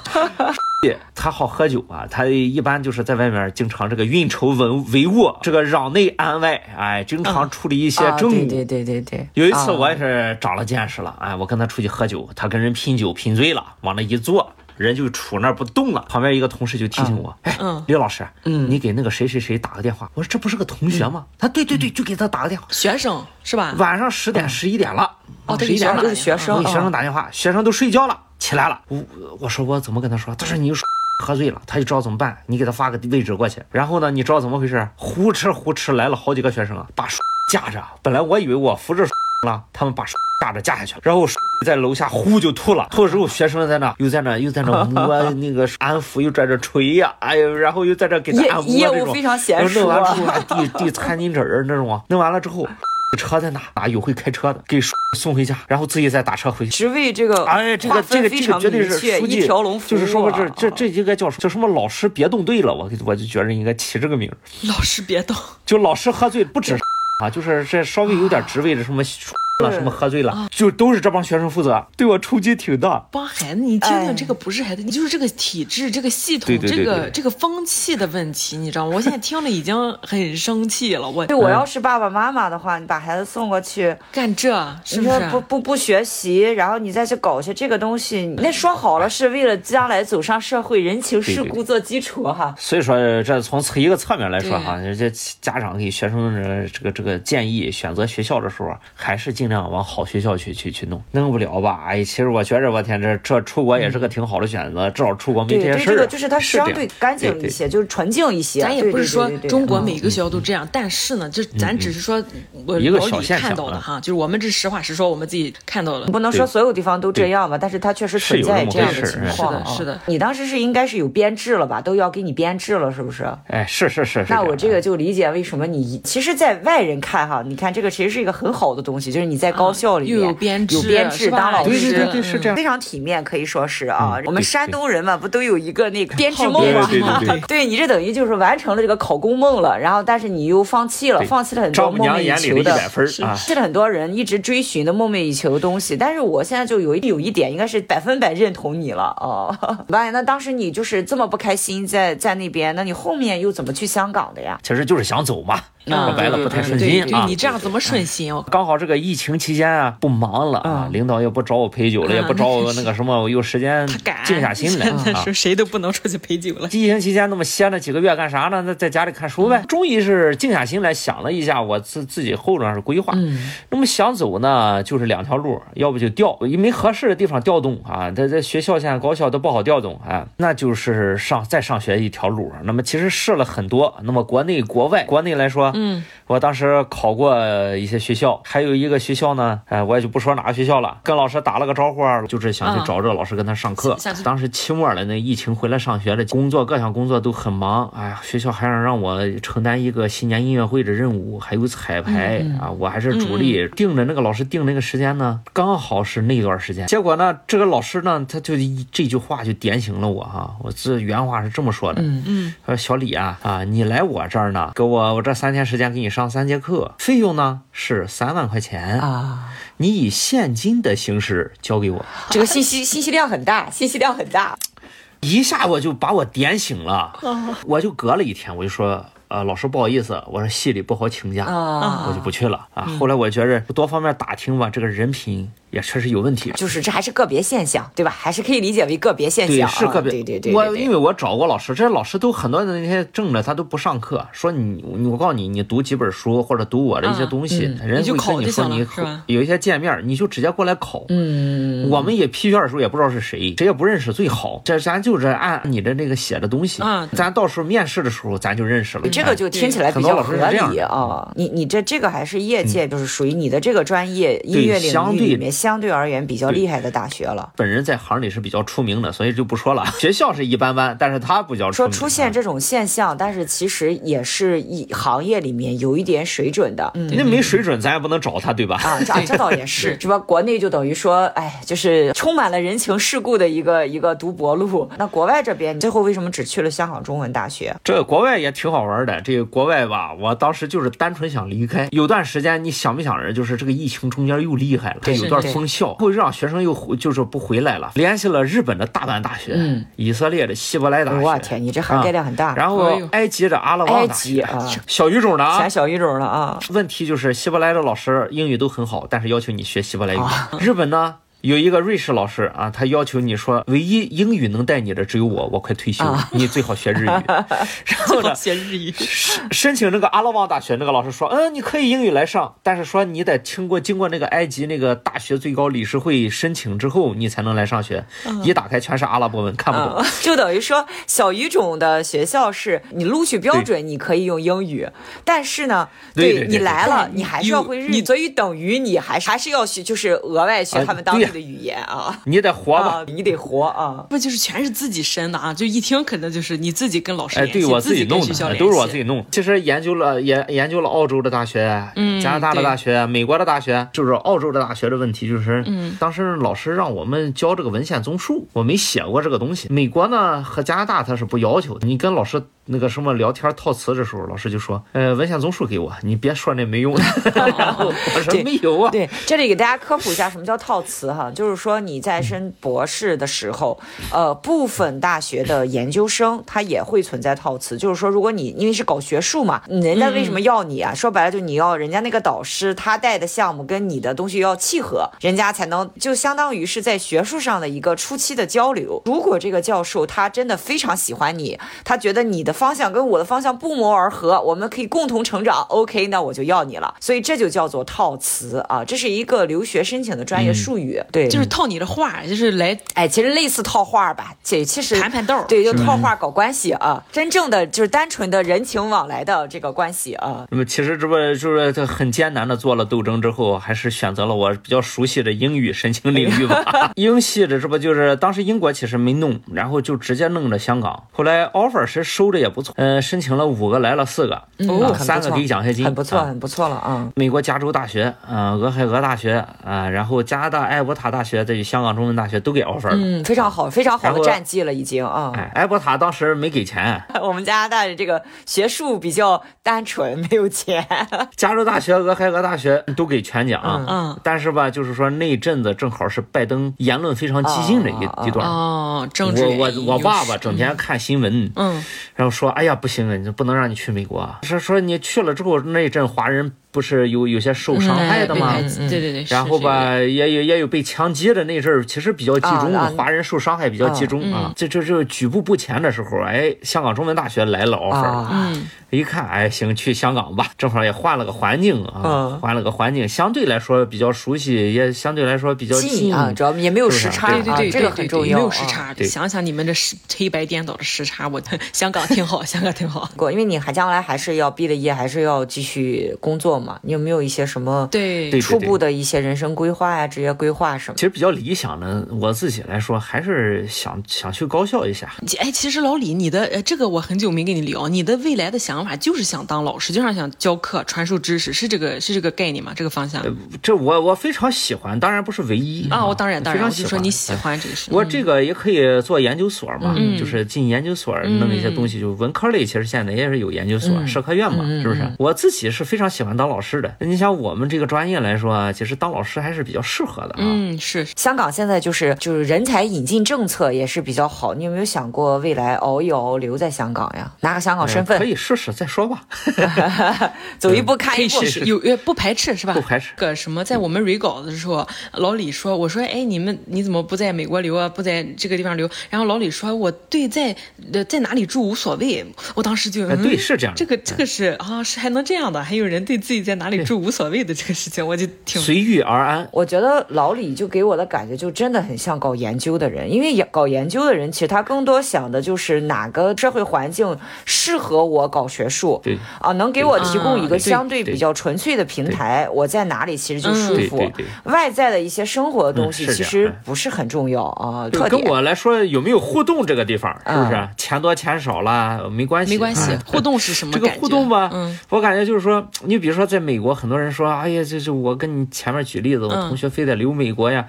他好喝酒啊，他一般就是在外面经常这个运筹帷帷幄，这个攘内安外，哎，经常处理一些政务。对对对对。有一次我也是长了见识了，哎，我跟他出去喝酒，他跟人拼酒拼醉了，往那一坐，人就杵那儿不动了。旁边一个同事就提醒我，哎，李老师，嗯，你给那个谁谁谁打个电话。我说这不是个同学吗？他对对对，就给他打个电话。学生是吧？晚上十点十一点了，哦，十一点了，是学生，给学生打电话，学生都睡觉了，起来了。我我说我怎么跟他说？他说你又。喝醉了，他就知道怎么办。你给他发个位置过去，然后呢，你知道怎么回事？呼哧呼哧来了好几个学生啊，把 架着。本来我以为我扶着了，他们把架着架下去了。然后在楼下呼就吐了，吐的时候学生在那又在那又在那摸 那个安抚，又在这捶呀，哎呦，然后又在这给他按摩业务非常娴熟。弄完之后还递递餐巾纸儿那种，弄完了之后。车在哪？哪有会开车的？给送回家，然后自己再打车回去。职位这个，哎，这个这个这个绝对是书记，就是说这这这应该叫叫什么？老师别动队了，我我就觉得应该起这个名。老师别动，就老师喝醉不止啊，就是这稍微有点职位的什么。了什么喝醉了，就都是这帮学生负责，对我冲击挺大。帮孩子，你听听，这个不是孩子，你就是这个体制、这个系统、这个这个风气的问题，你知道吗？我现在听了已经很生气了。我，对我要是爸爸妈妈的话，你把孩子送过去干这，是不是？不不不学习，然后你再去搞些这个东西，那说好了是为了将来走上社会，人情世故做基础哈。所以说，这从一个侧面来说哈，这家长给学生这个这个建议，选择学校的时候还是尽。尽量往好学校去去去弄，弄不了吧？哎，其实我觉着，我天，这这出国也是个挺好的选择，至少出国没这些事儿。这个就是它相对干净一些，就是纯净一些。咱也不是说中国每个学校都这样，但是呢，这咱只是说我老李看到的哈，就是我们这实话实说，我们自己看到了。不能说所有地方都这样吧，但是它确实存在这样的情况。是的，是的。你当时是应该是有编制了吧？都要给你编制了，是不是？哎，是是是。那我这个就理解为什么你，其实，在外人看哈，你看这个其实是一个很好的东西，就是你。你在高校里面有编制，有编制当老师，对对对是这样，非常体面，可以说是啊。我们山东人嘛，不都有一个那个编制梦吗？对对对，对 你这等于就是完成了这个考公梦了，然后但是你又放弃了，放弃了很多梦寐以求的，是很多人一直追寻的梦寐以求的东西。但是我现在就有一有一点，应该是百分百认同你了哦。完，那当时你就是这么不开心，在在那边，那你后面又怎么去香港的呀？其实就是想走嘛。说白了不太顺心啊！你这样怎么顺心？刚好这个疫情期间啊，不忙了啊，领导也不找我陪酒了，也不找我那个什么，我有时间静下心来。真的是谁都不能出去陪酒了。疫情期间那么歇了几个月干啥呢？那在家里看书呗。终于是静下心来想了一下，我自自己后边是规划。那么想走呢，就是两条路，要不就调，因为合适的地方调动啊。在在学校现在高校都不好调动啊，那就是上再上学一条路。那么其实试了很多，那么国内国外，国内来说，嗯，我当。时考过一些学校，还有一个学校呢，哎，我也就不说哪个学校了。跟老师打了个招呼，就是想去找这个老师跟他上课。当时期末了，那疫情回来上学的工作，各项工作都很忙。哎呀，学校还想让我承担一个新年音乐会的任务，还有彩排啊，我还是主力。定的那个老师定那个时间呢，刚好是那段时间。结果呢，这个老师呢，他就这句话就点醒了我哈。我这原话是这么说的，嗯嗯，说小李啊啊，你来我这儿呢，给我我这三天时间给你上三。节课费用呢是三万块钱啊，你以现金的形式交给我。这个信息信息量很大，信息量很大，一下我就把我点醒了。我就隔了一天，我就说。呃，老师不好意思，我说系里不好请假，我就不去了啊。后来我觉着多方面打听吧，这个人品也确实有问题，就是这还是个别现象，对吧？还是可以理解为个别现象，是个别。对对对。我因为我找过老师，这些老师都很多的那些证的他都不上课，说你我告诉你，你读几本书或者读我的一些东西，人会跟你说你有一些见面，你就直接过来考。嗯。我们也批卷的时候也不知道是谁，谁也不认识最好，这咱就是按你的那个写的东西，咱到时候面试的时候咱就认识了。这个就听起来比较合理啊！你你这这个还是业界，就是属于你的这个专业音乐领域里面相对而言比较厉害的大学了。本人在行里是比较出名的，所以就不说了。学校是一般般，但是他比较说出现这种现象，但是其实也是一行业里面有一点水准的。嗯那没水准，咱也不能找他，对吧？啊，这这倒也是，是吧？国内就等于说，哎，就是充满了人情世故的一个一个读博路。那国外这边，你最后为什么只去了香港中文大学？这个国外也挺好玩的，这个。国外吧，我当时就是单纯想离开。有段时间，你想没想着，就是这个疫情中间又厉害了，这有段封校，会让学生又回就是不回来了。联系了日本的大阪大学，嗯，以色列的希伯来大学。我天，你这涵盖量很大。然后埃及的阿拉旺大学，小语种的啊，小语种的啊。问题就是希伯来的老师英语都很好，但是要求你学希伯来语。日本呢？有一个瑞士老师啊，他要求你说，唯一英语能带你的只有我，我快退休，你最好学日语。然后呢，学日语。申请那个阿拉旺大学那个老师说，嗯，你可以英语来上，但是说你得经过经过那个埃及那个大学最高理事会申请之后，你才能来上学。一打开全是阿拉伯文，看不懂。就等于说，小语种的学校是你录取标准，你可以用英语，但是呢，对你来了，你还是要会日语，所以等于你还是还是要学，就是额外学他们当地。的语言啊，你得活吧，你得活啊，不就是全是自己申的啊？就一听可能就是你自己跟老师联系，自己弄的，都是我自己弄。其实研究了研研究了澳洲的大学，嗯，加拿大的大学，美国的大学，就是澳洲的大学的问题，就是嗯，当时老师让我们教这个文献综述，我没写过这个东西。美国呢和加拿大他是不要求，你跟老师。那个什么聊天套词的时候，老师就说：“呃，文献综述给我，你别说那没用的。”然后我说：“没有啊。”对，这里给大家科普一下什么叫套词哈，就是说你在升博士的时候，呃，部分大学的研究生他也会存在套词，就是说如果你因为是搞学术嘛，人家为什么要你啊？说白了就你要人家那个导师他带的项目跟你的东西要契合，人家才能就相当于是在学术上的一个初期的交流。如果这个教授他真的非常喜欢你，他觉得你的。方向跟我的方向不谋而合，我们可以共同成长。OK，那我就要你了。所以这就叫做套词啊，这是一个留学申请的专业术语。对，就是套你的话，就是来，哎，其实类似套话吧，这其实盘盘豆，对，就套话搞关系啊。真正的就是单纯的人情往来的这个关系啊。那么其实这不就是很艰难的做了斗争之后，还是选择了我比较熟悉的英语申请领域吧。英系的这不就是当时英国其实没弄，然后就直接弄着香港。后来 offer 是收着也。不错。嗯，申请了五个，来了四个，三个给奖学金，很不错，很不错了啊。美国加州大学，啊，俄亥俄大学，啊，然后加拿大艾伯塔大学，在香港中文大学都给 offer 了。嗯，非常好，非常好的战绩了，已经啊。哎，艾伯塔当时没给钱。我们加拿大的这个学术比较单纯，没有钱。加州大学、俄亥俄大学都给全奖。嗯，但是吧，就是说那阵子正好是拜登言论非常激进的一一段。哦，政治。我我我爸爸整天看新闻，嗯，然后说，哎呀，不行啊，你不能让你去美国啊。说说你去了之后，那一阵华人。不是有有些受伤害的吗？对对对。然后吧，也有也有被枪击的那阵儿，其实比较集中，华人受伤害比较集中啊。这这这举步不前的时候，哎，香港中文大学来了 offer，嗯，一看，哎，行，去香港吧，正好也换了个环境啊，换了个环境，相对来说比较熟悉，也相对来说比较近啊，主要也没有时差，对对对，这个很重要，没有时差。想想你们这时黑白颠倒的时差，我 香港挺好，香港挺好。过，因为你还将来还是要毕了业，还是要继续工作嘛，你有没有一些？什么对初步的一些人生规划呀，职业规划什么？其实比较理想的，我自己来说还是想想去高校一下。哎，其实老李，你的呃这个我很久没跟你聊，你的未来的想法就是想当老师，就是想教课、传授知识，是这个是这个概念吗？这个方向？这我我非常喜欢，当然不是唯一啊，我当然当然，我就说你喜欢这个事。我这个也可以做研究所嘛，就是进研究所弄一些东西，就文科类，其实现在也是有研究所、社科院嘛，是不是？我自己是非常喜欢当老师的，你像我们这个专业来说，其实当老师还是比较适合的啊。嗯，是。香港现在就是就是人才引进政策也是比较好。你有没有想过未来熬一熬留在香港呀？拿个香港身份？可以试试再说吧。走一步看一步，有不排斥是吧？不排斥。个什么，在我们蕊稿子的时候，老李说：“我说，哎，你们你怎么不在美国留啊？不在这个地方留？”然后老李说：“我对在在哪里住无所谓。”我当时就对是这样。这个这个是啊，是还能这样的？还有人对自己在哪里住无所谓的这个事情，我就挺随遇而安。我觉得老李就给我的感觉就真的很像搞研究的人，因为搞研究的人其实他更多想的就是哪个社会环境适合我搞学术，对啊，能给我提供一个相对比较纯粹的平台，我在哪里其实就舒服。外在的一些生活的东西其实不是很重要啊。跟我来说有没有互动这个地方是不是钱多钱少了没关系？没关系，互动是什么？这个互动吧，我感觉就是说，你比如说在美国，很多人说，哎呀，这是我跟你前面举例子，我同学非得留美国呀。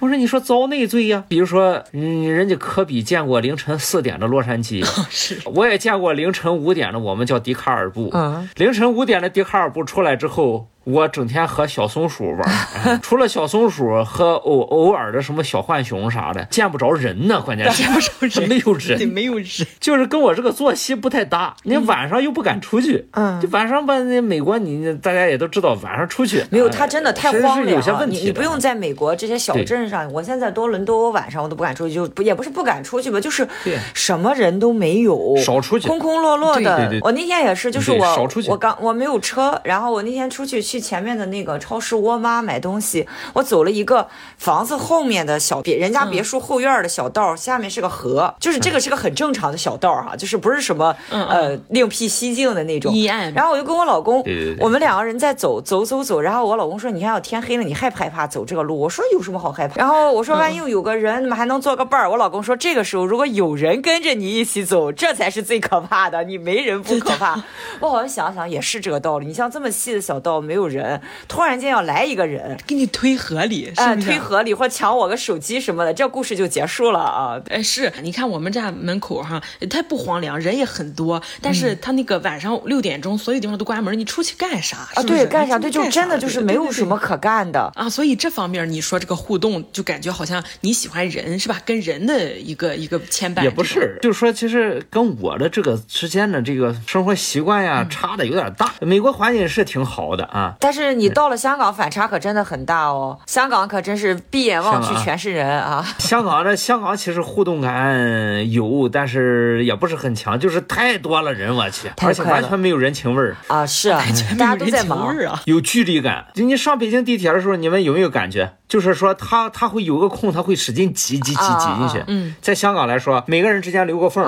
我说你说遭内罪呀？比如说，嗯，人家科比见过凌晨四点的洛杉矶，是，我也见过凌晨五点的，我们叫迪卡尔布。嗯，凌晨五点的迪卡尔布出来之后。我整天和小松鼠玩，除了小松鼠和偶偶尔的什么小浣熊啥的，见不着人呢。关键是见不着人，没有人，没有人，就是跟我这个作息不太搭。你晚上又不敢出去，嗯，就晚上吧。那美国你大家也都知道，晚上出去没有，他真的太荒凉了。你你不用在美国这些小镇上，我现在多伦多，我晚上我都不敢出去，就也不是不敢出去吧，就是什么人都没有，少出去，空空落落的。我那天也是，就是我我刚我没有车，然后我那天出去去前面的那个。超市窝妈买东西，我走了一个房子后面的小别人家别墅后院的小道，下面是个河，就是这个是个很正常的小道哈，就是不是什么呃另辟蹊径的那种。然后我就跟我老公，我们两个人在走走走走，然后我老公说：“你看要天黑了，你害不害怕走这个路？”我说：“有什么好害怕？”然后我说：“万一有个人，怎么还能做个伴儿？”我老公说：“这个时候如果有人跟着你一起走，这才是最可怕的。你没人不可怕。”我好像想想也是这个道理。你像这么细的小道，没有人。突然间要来一个人给你推河里，哎，推河里或抢我个手机什么的，这故事就结束了啊！哎，是你看我们家门口哈，它不荒凉，人也很多，但是它那个晚上六点钟，所有地方都关门，你出去干啥？啊，对，干啥？对，就真的就是没有什么可干的啊！所以这方面你说这个互动，就感觉好像你喜欢人是吧？跟人的一个一个牵绊也不是，就是说其实跟我的这个之间的这个生活习惯呀差的有点大。美国环境是挺好的啊，但是你到了香港。反差可真的很大哦，香港可真是闭眼望去全是人啊！香港这香港其实互动感有，但是也不是很强，就是太多了人，我去，而且完全没有人情味儿啊！是 啊，大家都在忙啊，有距离感。就你上北京地铁的时候，你们有没有感觉？就是说他他会有个空，他会使劲挤挤挤挤进去。嗯，在香港来说，每个人之间留个缝，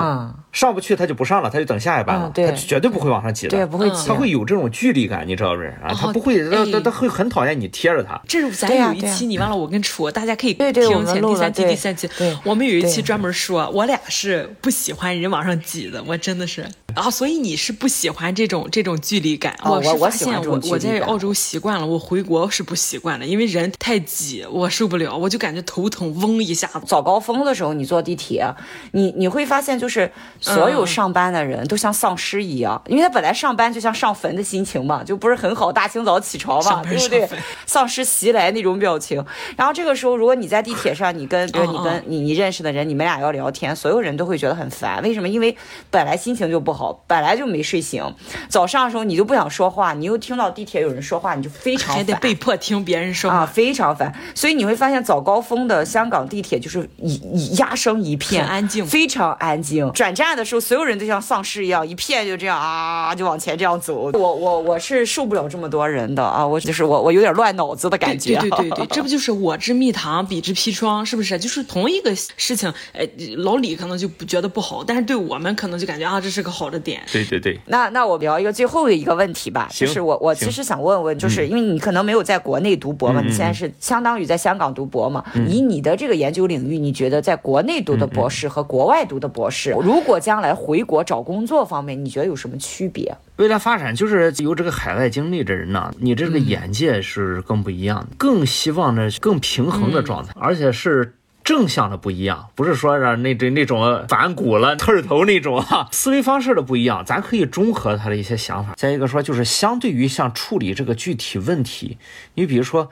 上不去他就不上了，他就等下一班了，对他绝对不会往上挤的，对，不会挤，他会有这种距离感，你知道不是啊？他不会，他他他会很讨厌你贴着他。这是咱有一期你忘了我跟楚，大家可以听前第三期第三期，我们有一期专门说，我俩是不喜欢人往上挤的，我真的是啊，所以你是不喜欢这种这种距离感。我是发现我我在澳洲习惯了，我回国是不习惯的，因为人太挤，我受不了，我就感觉头疼，嗡一下子。早高峰的时候，你坐地铁，你你会发现，就是所有上班的人都像丧尸一样，因为他本来上班就像上坟的心情嘛，就不是很好，大清早起床嘛，对不对？丧尸袭来那种表情。然后这个时候，如果你在地铁上，你跟比如你跟你你认识的人，你们俩要聊天，所有人都会觉得很烦。为什么？因为本来心情就不好，本来就没睡醒，早上的时候你就不想说话，你又听到地铁有人说话，你就非常还得被迫听别人说啊，非常烦。所以你会发现早高峰的香港地铁就是一一压声一片，安静，非常安静。转站的时候，所有人都像丧尸一样，一片就这样啊，就往前这样走。我我我是受不了这么多人的啊，我就是我我有点乱脑子的感觉。对对对对，这不就是我之蜜糖，彼之砒霜，是不是？就是同一个事情，哎，老李可能就不觉得不好，但是对我们可能就感觉啊，这是个好的点。对对对。那那我聊一个最后的一个问题吧，就是我我其实想问问，就是因为你可能没有在国内读博嘛，你现在是相当于在香港读博嘛，以你的这个研究领域，你觉得在国内读的博士和国外读的博士，如果将来回国找工作方面，你觉得有什么区别？未来发展就是有这个海外经历的人呢，你这个眼界是更不一样的，更希望呢更平衡的状态，而且是正向的不一样，不是说让那这那种反骨了、特头那种啊思维方式的不一样，咱可以中和他的一些想法。再一个说，就是相对于像处理这个具体问题，你比如说。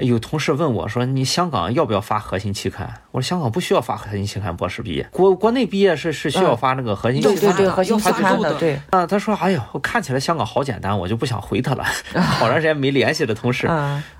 有同事问我说：“你香港要不要发核心期刊？”我说：“香港不需要发核心期刊，博士毕业，国国内毕业是是需要发那个核心期刊的。”对对对，核心期刊的。对。啊，他说：“哎呦，我看起来香港好简单，我就不想回他了。好长时间没联系的同事，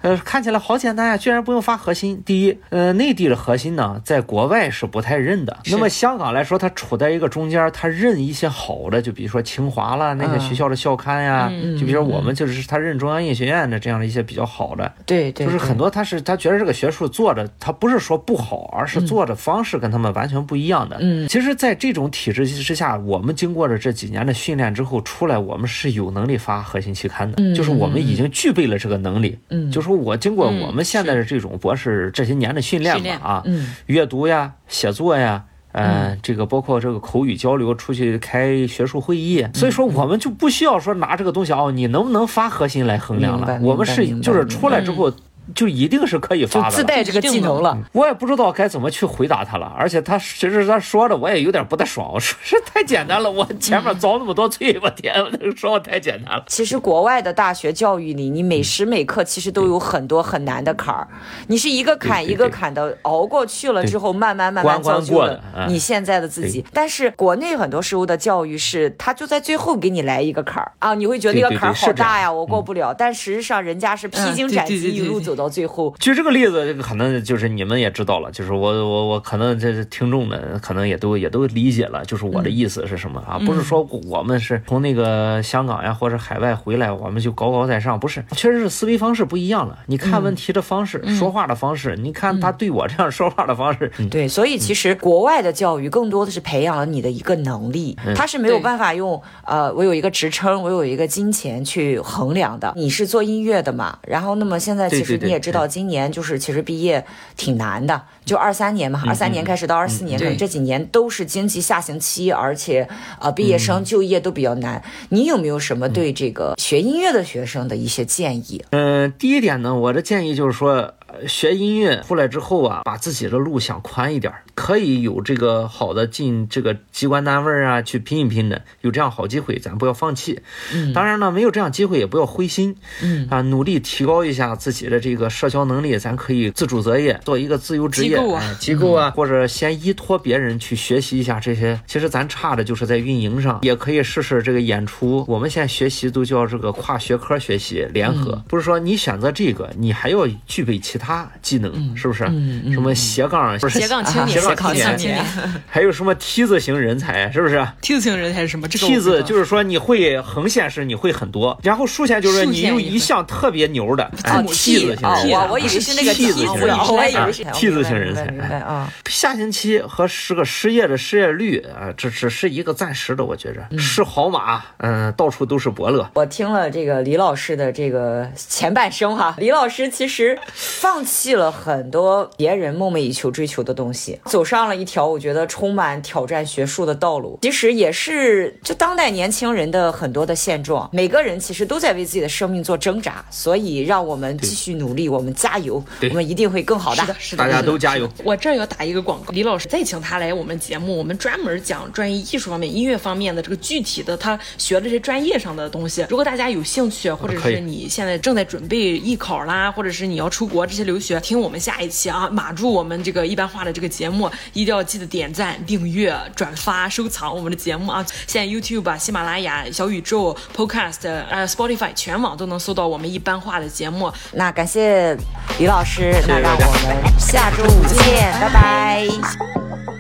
呃，看起来好简单呀，居然不用发核心。第一，呃，内地的核心呢，在国外是不太认的。那么香港来说，它处在一个中间，它认一些好的，就比如说清华啦那些学校的校刊呀，就比如说我们就是他认中央音乐学院的这样的一些比较好的。对对。就是很多他是他觉得。这个学术做的，他不是说不好，而是做的方式跟他们完全不一样的。嗯，其实，在这种体制之下，我们经过了这几年的训练之后出来，我们是有能力发核心期刊的，就是我们已经具备了这个能力。嗯，就说我经过我们现在的这种博士这些年的训练吧，啊，阅读呀、写作呀，嗯，这个包括这个口语交流，出去开学术会议，所以说我们就不需要说拿这个东西哦，你能不能发核心来衡量了？我们是就是出来之后。就一定是可以发的，自带这个技能了。我也不知道该怎么去回答他了，而且他其实他说的我也有点不太爽。我说 这太简单了，我前面遭那么多罪，我天，我说我太简单了。其实国外的大学教育里，你每时每刻其实都有很多很难的坎儿，你是一个坎一个坎的熬过去了之后，慢慢慢慢造就了你现在的自己。但是国内很多时候的教育是，他就在最后给你来一个坎儿啊，你会觉得那个坎儿好大呀，我过不了。但实际上人家是披荆斩棘一路走。到最后，举这个例子，这个可能就是你们也知道了，就是我我我可能这听众们可能也都也都理解了，就是我的意思是什么啊？不是说我们是从那个香港呀或者海外回来，我们就高高在上，不是，确实是思维方式不一样了。你看问题的方式，说话的方式，你看他对我这样说话的方式，对，所以其实国外的教育更多的是培养了你的一个能力，他是没有办法用呃，我有一个职称，我有一个金钱去衡量的。你是做音乐的嘛？然后那么现在其实。你也知道，今年就是其实毕业挺难的，就二三年嘛，二三年开始到二四年，可能这几年都是经济下行期，而且呃，毕业生就业都比较难。你有没有什么对这个学音乐的学生的一些建议？嗯，第一点呢，我的建议就是说。学音乐出来之后啊，把自己的路想宽一点，可以有这个好的进这个机关单位啊，去拼一拼的，有这样好机会，咱不要放弃。嗯，当然呢，没有这样机会也不要灰心。嗯啊，努力提高一下自己的这个社交能力，咱可以自主择业，做一个自由职业机构啊，或者先依托别人去学习一下这些。其实咱差的就是在运营上，也可以试试这个演出。我们现在学习都叫这个跨学科学习联合，不是说你选择这个，你还要具备其他。技能？是不是？嗯什么斜杠不是斜杠青年？斜杠青年？还有什么梯子型人才？是不是梯子型人才是什么梯子就是说你会横线是你会很多，然后竖线就是你有一项特别牛的。哎，梯子型人才。我我以为是那个梯子。我以为是 T 字型人才。啊，下星期和是个失业的失业率啊，这只是一个暂时的，我觉着是好马，嗯，到处都是伯乐。我听了这个李老师的这个前半生哈，李老师其实放弃了很多别人梦寐以求追求的东西，走上了一条我觉得充满挑战学术的道路。其实也是就当代年轻人的很多的现状，每个人其实都在为自己的生命做挣扎，所以让我们继续努力，我们加油，我们一定会更好的。是的，是的，大家都加油。我这儿要打一个广告，李老师再请他来我们节目，我们专门讲专业艺术方面、音乐方面的这个具体的他学的这些专业上的东西。如果大家有兴趣，或者是你现在正在准备艺考啦，或者是你要出国这些留学，听我们下一期啊，码住我们这个一般化的这个节目，一定要记得点赞、订阅、转发、收藏我们的节目啊！现在 YouTube 啊、喜马拉雅、小宇宙、Podcast、呃 Spotify 全网都能搜到我们一般化的节目。那感谢李老师，那让我们下周五再见拜拜。